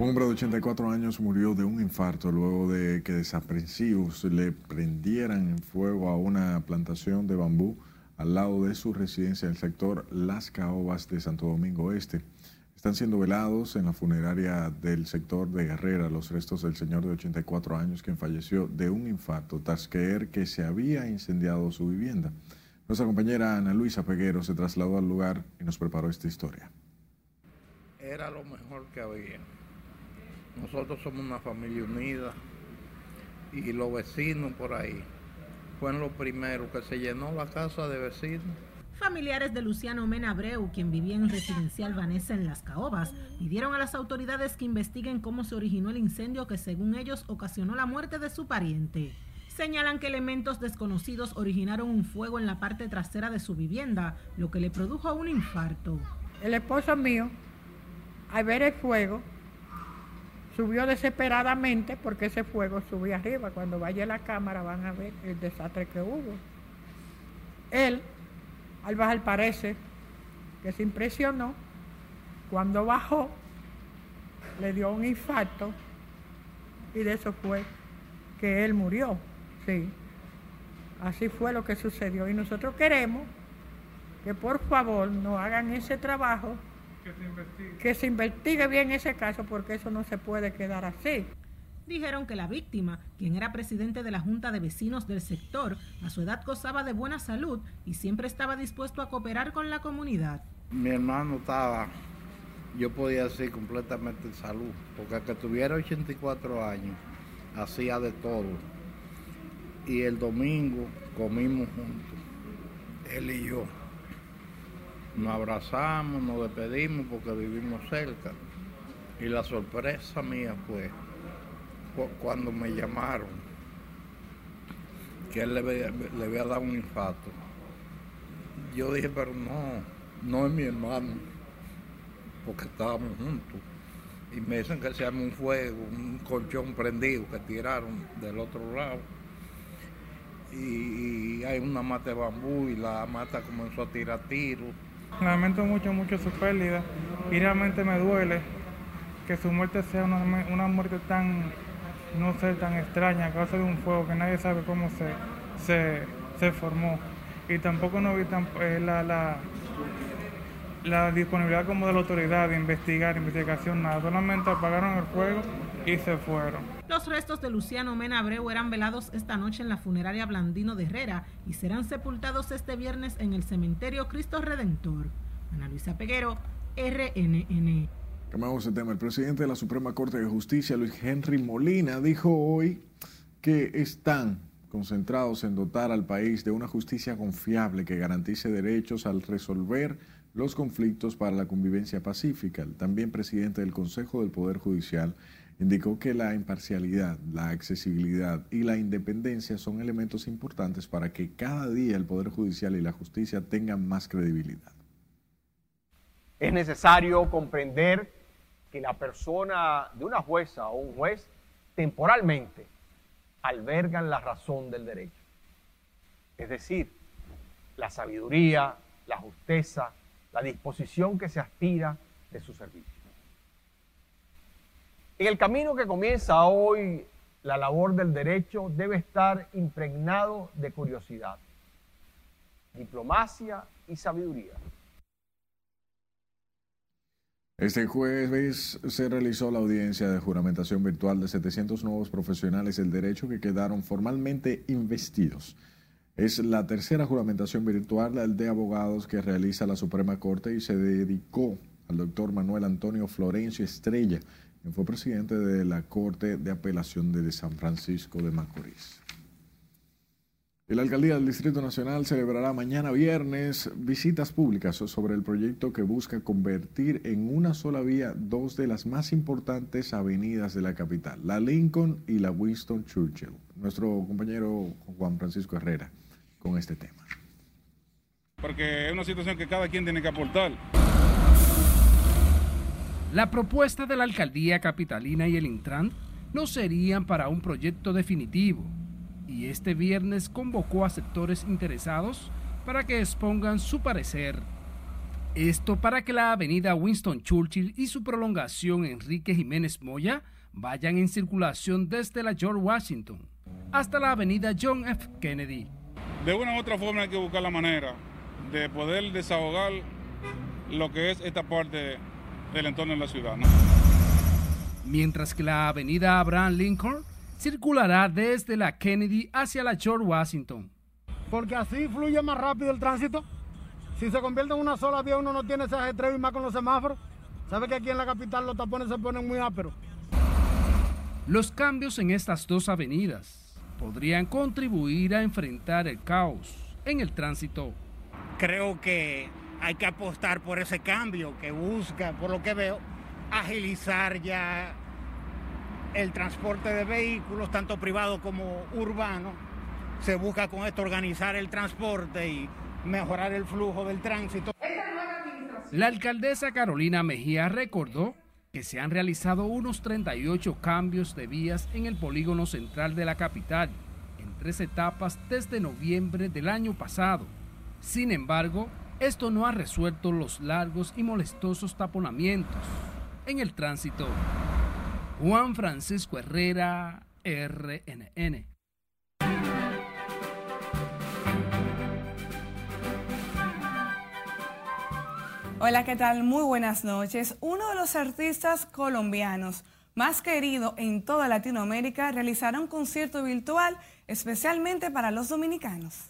Un hombre de 84 años murió de un infarto luego de que desaprensivos le prendieran en fuego a una plantación de bambú al lado de su residencia en el sector Las Caobas de Santo Domingo Este. Están siendo velados en la funeraria del sector de Guerrera los restos del señor de 84 años quien falleció de un infarto tras creer que se había incendiado su vivienda. Nuestra compañera Ana Luisa Peguero se trasladó al lugar y nos preparó esta historia. Era lo mejor que había nosotros somos una familia unida. y los vecinos por ahí. Fueron los primeros que se llenó la casa de vecinos. Familiares de Luciano Mena Abreu, quien vivía en residencial Vanessa en Las Caobas, pidieron a las autoridades que investiguen cómo se originó el incendio que según ellos ocasionó la muerte de su pariente. Señalan que elementos desconocidos originaron un fuego en la parte trasera de su vivienda, lo que le produjo un infarto. El esposo mío, al ver el fuego, subió desesperadamente porque ese fuego subía arriba. Cuando vaya la cámara van a ver el desastre que hubo. Él, al bajar parece que se impresionó. Cuando bajó, le dio un infarto y de eso fue que él murió. Sí, así fue lo que sucedió. Y nosotros queremos que por favor no hagan ese trabajo que se, investigue. bien ese caso porque eso no se puede quedar así. Dijeron que la víctima, quien era presidente de la Junta de Vecinos del sector, a su edad gozaba de buena salud y siempre estaba dispuesto a cooperar con la comunidad. Mi hermano estaba, yo podía decir completamente en salud, porque que tuviera 84 años, hacía de todo. Y el domingo comimos juntos, él y yo nos abrazamos, nos despedimos porque vivimos cerca. Y la sorpresa mía fue cuando me llamaron que él le le había dado un infarto. Yo dije, pero no, no es mi hermano, porque estábamos juntos. Y me dicen que se llama un fuego, un colchón prendido que tiraron del otro lado. Y hay una mata de bambú y la mata comenzó a tirar tiros Lamento mucho, mucho su pérdida y realmente me duele que su muerte sea una, muerte tan, no sé, tan extraña a causa de un fuego que nadie sabe cómo se, se, formó. Y tampoco no vi eh, la, la, la disponibilidad como de la autoridad de investigar, investigación, nada. Solamente apagaron el fuego y se fueron. Los restos de Luciano Mena Abreu eran velados esta noche en la funeraria Blandino de Herrera y serán sepultados este viernes en el cementerio Cristo Redentor. Ana Luisa Peguero, RNN. Cambiamos de tema. El presidente de la Suprema Corte de Justicia, Luis Henry Molina, dijo hoy que están concentrados en dotar al país de una justicia confiable que garantice derechos al resolver los conflictos para la convivencia pacífica. también presidente del Consejo del Poder Judicial indicó que la imparcialidad, la accesibilidad y la independencia son elementos importantes para que cada día el Poder Judicial y la justicia tengan más credibilidad. Es necesario comprender que la persona de una jueza o un juez temporalmente albergan la razón del derecho. Es decir, la sabiduría, la justeza, la disposición que se aspira de su servicio. En el camino que comienza hoy la labor del derecho debe estar impregnado de curiosidad, diplomacia y sabiduría. Este jueves se realizó la audiencia de juramentación virtual de 700 nuevos profesionales del derecho que quedaron formalmente investidos. Es la tercera juramentación virtual de abogados que realiza la Suprema Corte y se dedicó al doctor Manuel Antonio Florencio Estrella, fue presidente de la Corte de Apelación de San Francisco de Macorís. la alcaldía del Distrito Nacional celebrará mañana viernes visitas públicas sobre el proyecto que busca convertir en una sola vía dos de las más importantes avenidas de la capital, la Lincoln y la Winston Churchill. Nuestro compañero Juan Francisco Herrera con este tema. Porque es una situación que cada quien tiene que aportar. La propuesta de la alcaldía capitalina y el Intran no serían para un proyecto definitivo y este viernes convocó a sectores interesados para que expongan su parecer. Esto para que la avenida Winston Churchill y su prolongación Enrique Jiménez Moya vayan en circulación desde la George Washington hasta la avenida John F. Kennedy. De una u otra forma hay que buscar la manera de poder desahogar lo que es esta parte del entorno de la ciudad. Mientras que la avenida Abraham Lincoln circulará desde la Kennedy hacia la George Washington. Porque así fluye más rápido el tránsito. Si se convierte en una sola vía, uno no tiene ese ajetreo y más con los semáforos. Sabe que aquí en la capital los tapones se ponen muy ásperos. Los cambios en estas dos avenidas podrían contribuir a enfrentar el caos en el tránsito. Creo que hay que apostar por ese cambio que busca, por lo que veo, agilizar ya el transporte de vehículos, tanto privado como urbano. Se busca con esto organizar el transporte y mejorar el flujo del tránsito. La alcaldesa Carolina Mejía recordó que se han realizado unos 38 cambios de vías en el polígono central de la capital, en tres etapas desde noviembre del año pasado. Sin embargo, esto no ha resuelto los largos y molestosos taponamientos en el tránsito. Juan Francisco Herrera, RNN. Hola, ¿qué tal? Muy buenas noches. Uno de los artistas colombianos más querido en toda Latinoamérica realizará un concierto virtual especialmente para los dominicanos.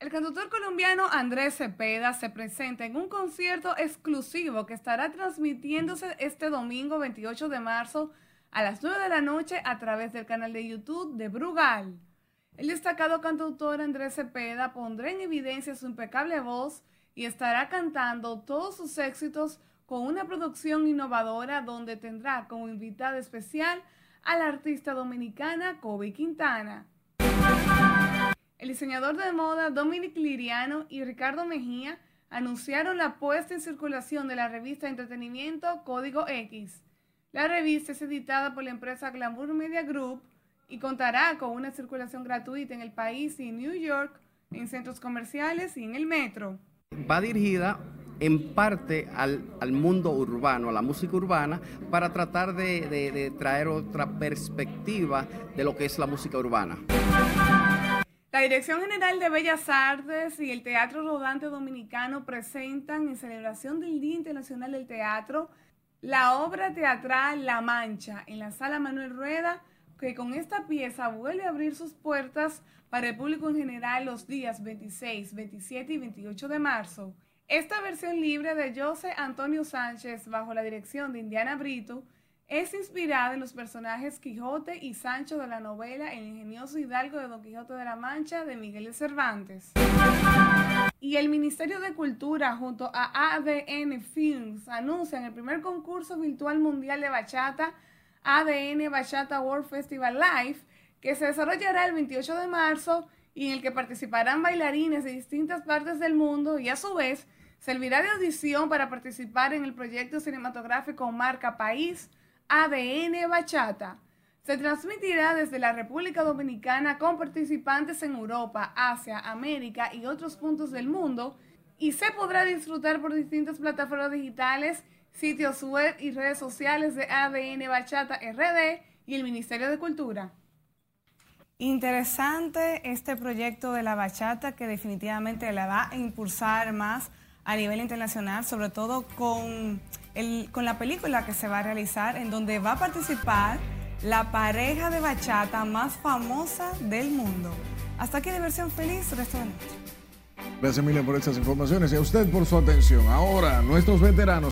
El cantautor colombiano Andrés Cepeda se presenta en un concierto exclusivo que estará transmitiéndose este domingo 28 de marzo a las 9 de la noche a través del canal de YouTube de Brugal. El destacado cantautor Andrés Cepeda pondrá en evidencia su impecable voz y estará cantando todos sus éxitos con una producción innovadora donde tendrá como invitada especial a la artista dominicana Kobe Quintana. El diseñador de moda Dominic Liriano y Ricardo Mejía anunciaron la puesta en circulación de la revista de entretenimiento Código X. La revista es editada por la empresa Glamour Media Group y contará con una circulación gratuita en el país y en New York, en centros comerciales y en el metro va dirigida en parte al, mundo urbano, a la música urbana, para tratar de, traer otra perspectiva de lo que es la música urbana. La Dirección General de Bellas Artes y el Teatro Rodante Dominicano presentan en celebración del Día Internacional del Teatro la obra teatral La Mancha en la Sala Manuel Rueda, que con esta pieza vuelve a abrir sus puertas para el público en general los días 26, 27 y 28 de marzo. Esta versión libre de José Antonio Sánchez bajo la dirección de Indiana Brito es inspirada en los personajes Quijote y Sancho de la novela El ingenioso hidalgo de Don Quijote de la Mancha de Miguel de Cervantes. Y el Ministerio de Cultura junto a ADN Films anuncian el primer concurso virtual mundial de bachata ADN Bachata World Festival Live que se desarrollará el 28 de marzo y en el que participarán bailarines de distintas partes del mundo y a su vez servirá de audición para participar en el proyecto cinematográfico Marca País ADN Bachata. Se transmitirá desde la República Dominicana con participantes en Europa, Asia, América y otros puntos del mundo y se podrá disfrutar por distintas plataformas digitales, sitios web y redes sociales de ADN Bachata RD y el Ministerio de Cultura. Interesante este proyecto de la bachata que definitivamente la va a impulsar más a nivel internacional, sobre todo con, con la película que se va a realizar, en donde va a participar la pareja de bachata más famosa del mundo. Hasta aquí diversión feliz, resto de noche. Gracias Emilia por estas informaciones y a usted por su atención. Ahora, nuestros veteranos.